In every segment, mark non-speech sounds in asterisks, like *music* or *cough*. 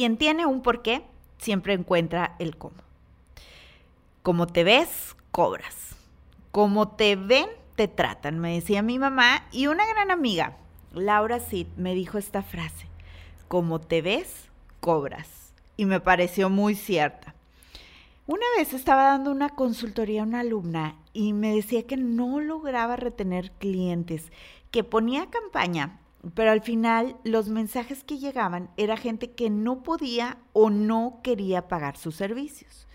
Quien tiene un porqué siempre encuentra el cómo. Como te ves, cobras. Como te ven, te tratan, me decía mi mamá. Y una gran amiga, Laura Sid, me dijo esta frase. Como te ves, cobras. Y me pareció muy cierta. Una vez estaba dando una consultoría a una alumna y me decía que no lograba retener clientes, que ponía campaña, pero al final los mensajes que llegaban era gente que no podía o no quería pagar sus servicios.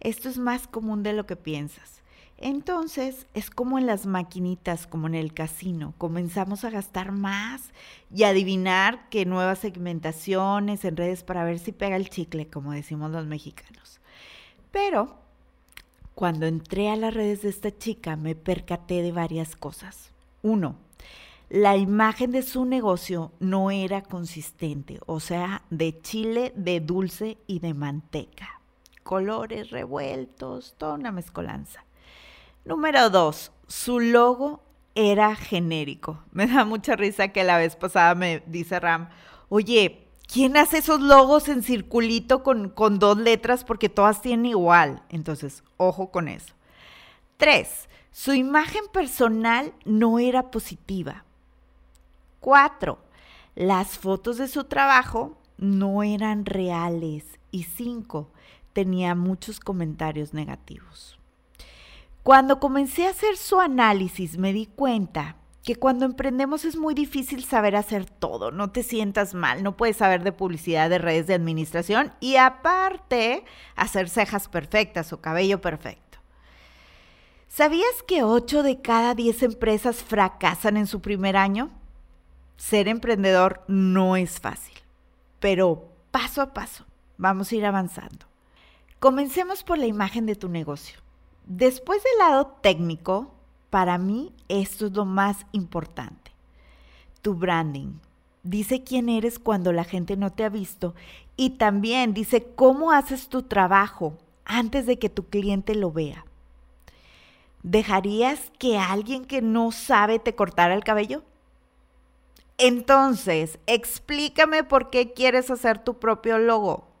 Esto es más común de lo que piensas. Entonces es como en las maquinitas, como en el casino, comenzamos a gastar más y adivinar qué nuevas segmentaciones en redes para ver si pega el chicle, como decimos los mexicanos. Pero cuando entré a las redes de esta chica me percaté de varias cosas. Uno, la imagen de su negocio no era consistente, o sea, de chile, de dulce y de manteca. Colores revueltos, toda una mezcolanza. Número dos, su logo era genérico. *laughs* Me da mucha risa que la vez pasada me dice Ram, oye, ¿Quién hace esos logos en circulito con, con dos letras porque todas tienen igual? Entonces, ojo con eso. Tres, su imagen personal no era positiva. Cuatro, las fotos de su trabajo no eran reales. Y cinco, tenía muchos comentarios negativos. Cuando comencé a hacer su análisis me di cuenta que cuando emprendemos es muy difícil saber hacer todo, no te sientas mal, no puedes saber de publicidad, de redes de administración y aparte hacer cejas perfectas o cabello perfecto. ¿Sabías que 8 de cada 10 empresas fracasan en su primer año? Ser emprendedor no es fácil, pero paso a paso vamos a ir avanzando. Comencemos por la imagen de tu negocio. Después del lado técnico, para mí esto es lo más importante. Tu branding. Dice quién eres cuando la gente no te ha visto y también dice cómo haces tu trabajo antes de que tu cliente lo vea. ¿Dejarías que alguien que no sabe te cortara el cabello? Entonces, explícame por qué quieres hacer tu propio logo.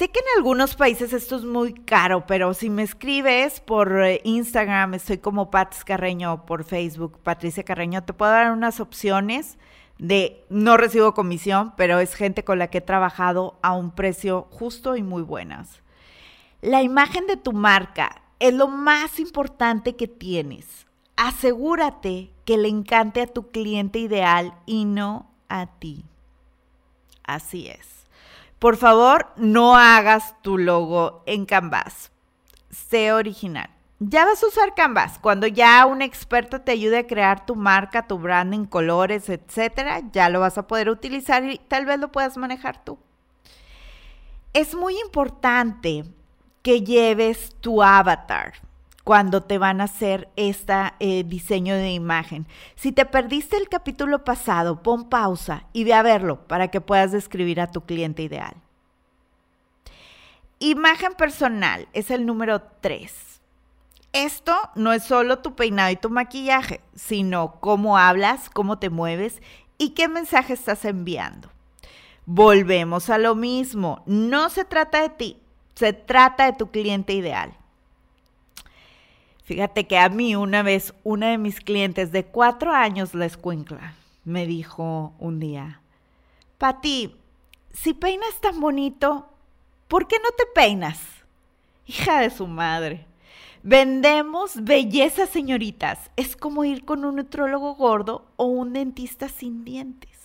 Sé que en algunos países esto es muy caro, pero si me escribes por eh, Instagram, estoy como Pats Carreño, por Facebook, Patricia Carreño, te puedo dar unas opciones de no recibo comisión, pero es gente con la que he trabajado a un precio justo y muy buenas. La imagen de tu marca es lo más importante que tienes. Asegúrate que le encante a tu cliente ideal y no a ti. Así es. Por favor, no hagas tu logo en Canvas. Sé original. Ya vas a usar Canvas. Cuando ya un experto te ayude a crear tu marca, tu branding, colores, etcétera, ya lo vas a poder utilizar y tal vez lo puedas manejar tú. Es muy importante que lleves tu avatar cuando te van a hacer este diseño de imagen. Si te perdiste el capítulo pasado, pon pausa y ve a verlo para que puedas describir a tu cliente ideal. Imagen personal es el número 3. Esto no es solo tu peinado y tu maquillaje, sino cómo hablas, cómo te mueves y qué mensaje estás enviando. Volvemos a lo mismo, no se trata de ti, se trata de tu cliente ideal. Fíjate que a mí una vez una de mis clientes de cuatro años, la escuincla, me dijo un día, Pati, si peinas tan bonito, ¿por qué no te peinas? Hija de su madre. Vendemos belleza, señoritas. Es como ir con un nutrólogo gordo o un dentista sin dientes.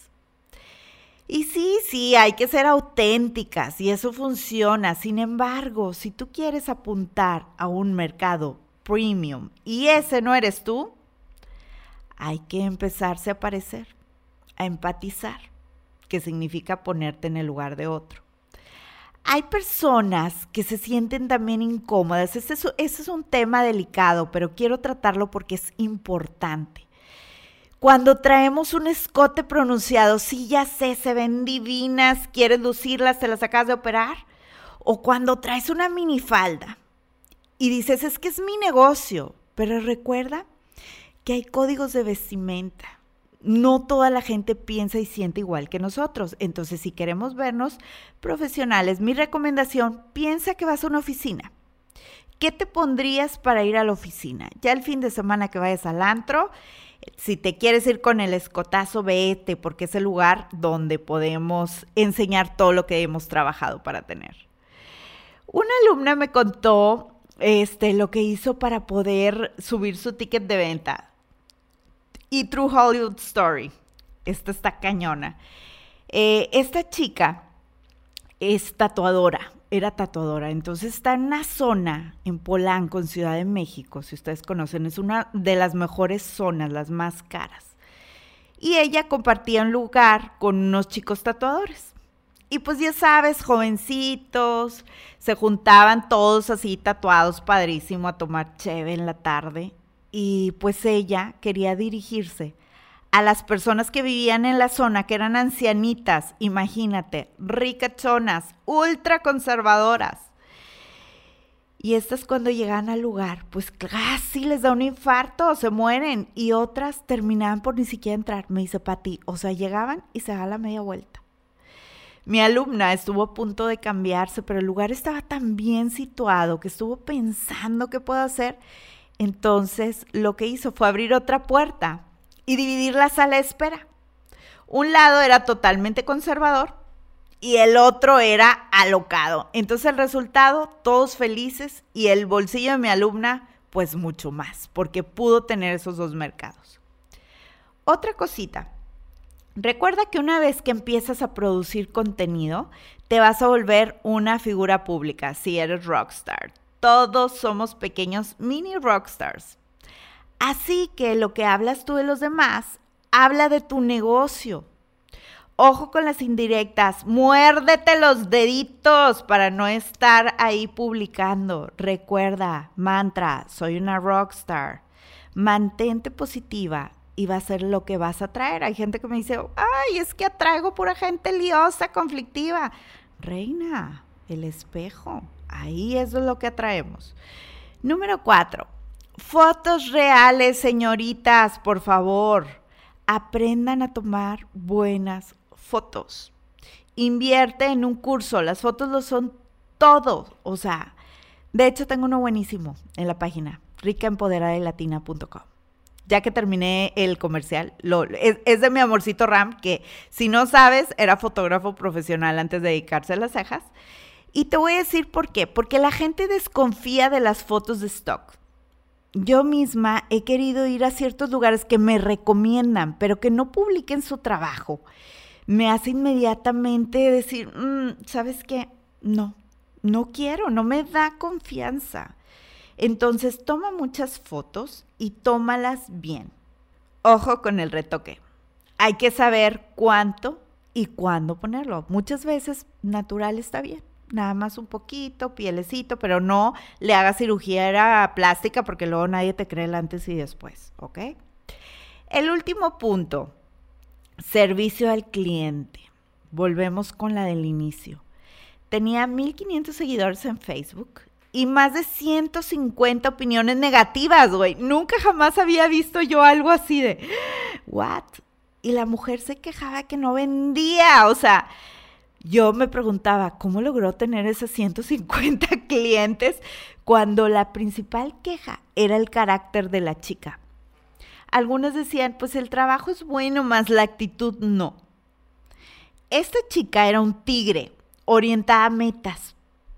Y sí, sí, hay que ser auténticas y eso funciona. Sin embargo, si tú quieres apuntar a un mercado premium y ese no eres tú, hay que empezarse a parecer, a empatizar, que significa ponerte en el lugar de otro. Hay personas que se sienten también incómodas. Ese es, es un tema delicado, pero quiero tratarlo porque es importante. Cuando traemos un escote pronunciado, sí, ya sé, se ven divinas, quieres lucirlas, te las acabas de operar. O cuando traes una minifalda, y dices, es que es mi negocio, pero recuerda que hay códigos de vestimenta. no toda la gente piensa y siente igual que nosotros. Entonces, si queremos vernos profesionales, mi recomendación, piensa que vas a una oficina. ¿Qué te pondrías para ir a la oficina? Ya el fin de semana que vayas al antro, si te quieres ir con el escotazo, vete, porque es el lugar donde podemos enseñar todo lo que hemos trabajado para tener. Una alumna me contó este, lo que hizo para poder subir su ticket de venta. Y True Hollywood Story. Esta está cañona. Eh, esta chica es tatuadora, era tatuadora. Entonces está en una zona en Polanco, en Ciudad de México, si ustedes conocen, es una de las mejores zonas, las más caras. Y ella compartía un lugar con unos chicos tatuadores. Y pues ya sabes, jovencitos, se juntaban todos así tatuados, padrísimo, a tomar cheve en la tarde. Y pues ella quería dirigirse a las personas que vivían en la zona, que eran ancianitas, imagínate, ricachonas, ultra conservadoras. Y estas cuando llegan al lugar, pues casi les da un infarto, se mueren. Y otras terminaban por ni siquiera entrar, me dice Pati. O sea, llegaban y se da la media vuelta. Mi alumna estuvo a punto de cambiarse, pero el lugar estaba tan bien situado que estuvo pensando qué puedo hacer. Entonces lo que hizo fue abrir otra puerta y dividir la sala de espera. Un lado era totalmente conservador y el otro era alocado. Entonces el resultado, todos felices y el bolsillo de mi alumna, pues mucho más, porque pudo tener esos dos mercados. Otra cosita, Recuerda que una vez que empiezas a producir contenido, te vas a volver una figura pública si eres rockstar. Todos somos pequeños mini rockstars. Así que lo que hablas tú de los demás, habla de tu negocio. Ojo con las indirectas, muérdete los deditos para no estar ahí publicando. Recuerda, mantra, soy una rockstar. Mantente positiva, y va a ser lo que vas a traer. Hay gente que me dice, ay, es que atraigo pura gente liosa, conflictiva. Reina, el espejo, ahí es lo que atraemos. Número cuatro, fotos reales, señoritas, por favor. Aprendan a tomar buenas fotos. Invierte en un curso, las fotos lo son todo. O sea, de hecho tengo uno buenísimo en la página ricaempoderadelatina.com ya que terminé el comercial, lo, es, de mi amorcito Ram, que si no sabes, era fotógrafo profesional antes de dedicarse a las cejas. Y te voy a decir por qué. Porque la gente desconfía de las fotos de stock. Yo misma he querido ir a ciertos lugares que me recomiendan, pero que no publiquen su trabajo. Me hace inmediatamente decir, mm, ¿sabes qué? No, no quiero, no me da confianza. Entonces toma muchas fotos y tómalas bien. Ojo con el retoque. Hay que saber cuánto y cuándo ponerlo. Muchas veces natural está bien. Nada más un poquito, pielecito, pero no le hagas cirugía plástica porque luego nadie te cree el antes y después, ¿ok? El último punto, servicio al cliente. Volvemos con la del inicio. Tenía 1500 seguidores en Facebook y más de 150 opiniones negativas, güey. Nunca jamás había visto yo algo así de, ¿what? Y la mujer se quejaba que no vendía, o sea, yo me preguntaba, ¿cómo logró tener esos 150 *laughs* clientes cuando la principal queja era el carácter de la chica? Algunos decían, pues el trabajo es bueno, más la actitud no. Esta chica era un tigre, orientada a metas,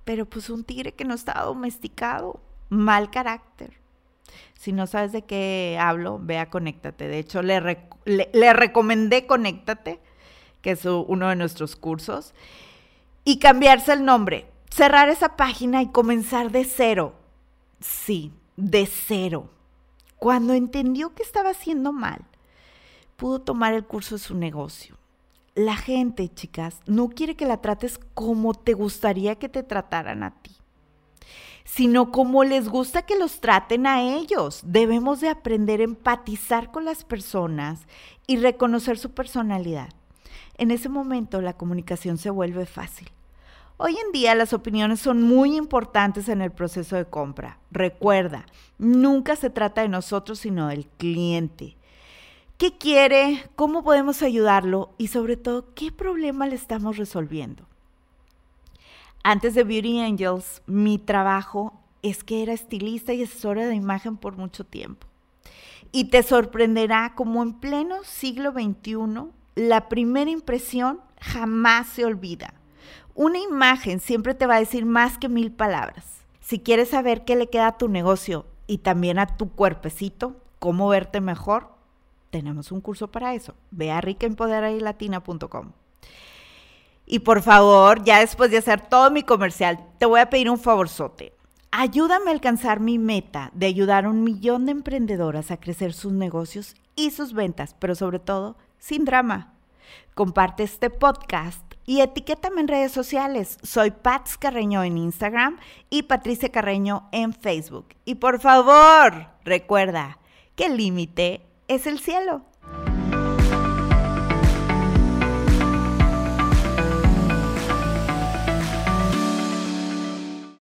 pero pues un tigre que no está domesticado, mal carácter. Si no sabes de qué hablo, ve a Conéctate. De hecho, le, recomendé Conéctate, que es uno de nuestros cursos, y cambiarse el nombre, cerrar esa página y comenzar de cero. Sí, de cero. Cuando entendió que estaba haciendo mal, pudo tomar el curso de su negocio la gente, chicas, no quiere que la trates como te gustaría que te trataran a ti, sino como les gusta que los traten a ellos. Debemos de aprender a empatizar con las personas y reconocer su personalidad. En ese momento la comunicación se vuelve fácil. Hoy en día las opiniones son muy importantes en el proceso de compra. Recuerda, nunca se trata de nosotros, sino del cliente. Qué quiere, cómo podemos ayudarlo y sobre todo qué problema le estamos resolviendo. Antes de Beauty Angels, mi trabajo es que era estilista y asesora de imagen por mucho tiempo. Y te sorprenderá como en pleno siglo XXI, la primera impresión jamás se olvida. Una imagen siempre te va a decir más que mil palabras. Si quieres saber qué le queda a tu negocio y también a tu cuerpecito, cómo verte mejor, tenemos un curso para eso. Ve a ricaempoderadilatina.com. Y por favor, ya después de hacer todo mi comercial, te voy a pedir un favorzote. Ayúdame a alcanzar mi meta de ayudar a un millón de emprendedoras a crecer sus negocios y sus ventas, pero sobre todo sin drama. Comparte este podcast y etiquétame en redes sociales. Soy Pats Carreño en Instagram y Patricia Carreño en Facebook. Y por favor, recuerda que el límite es el cielo.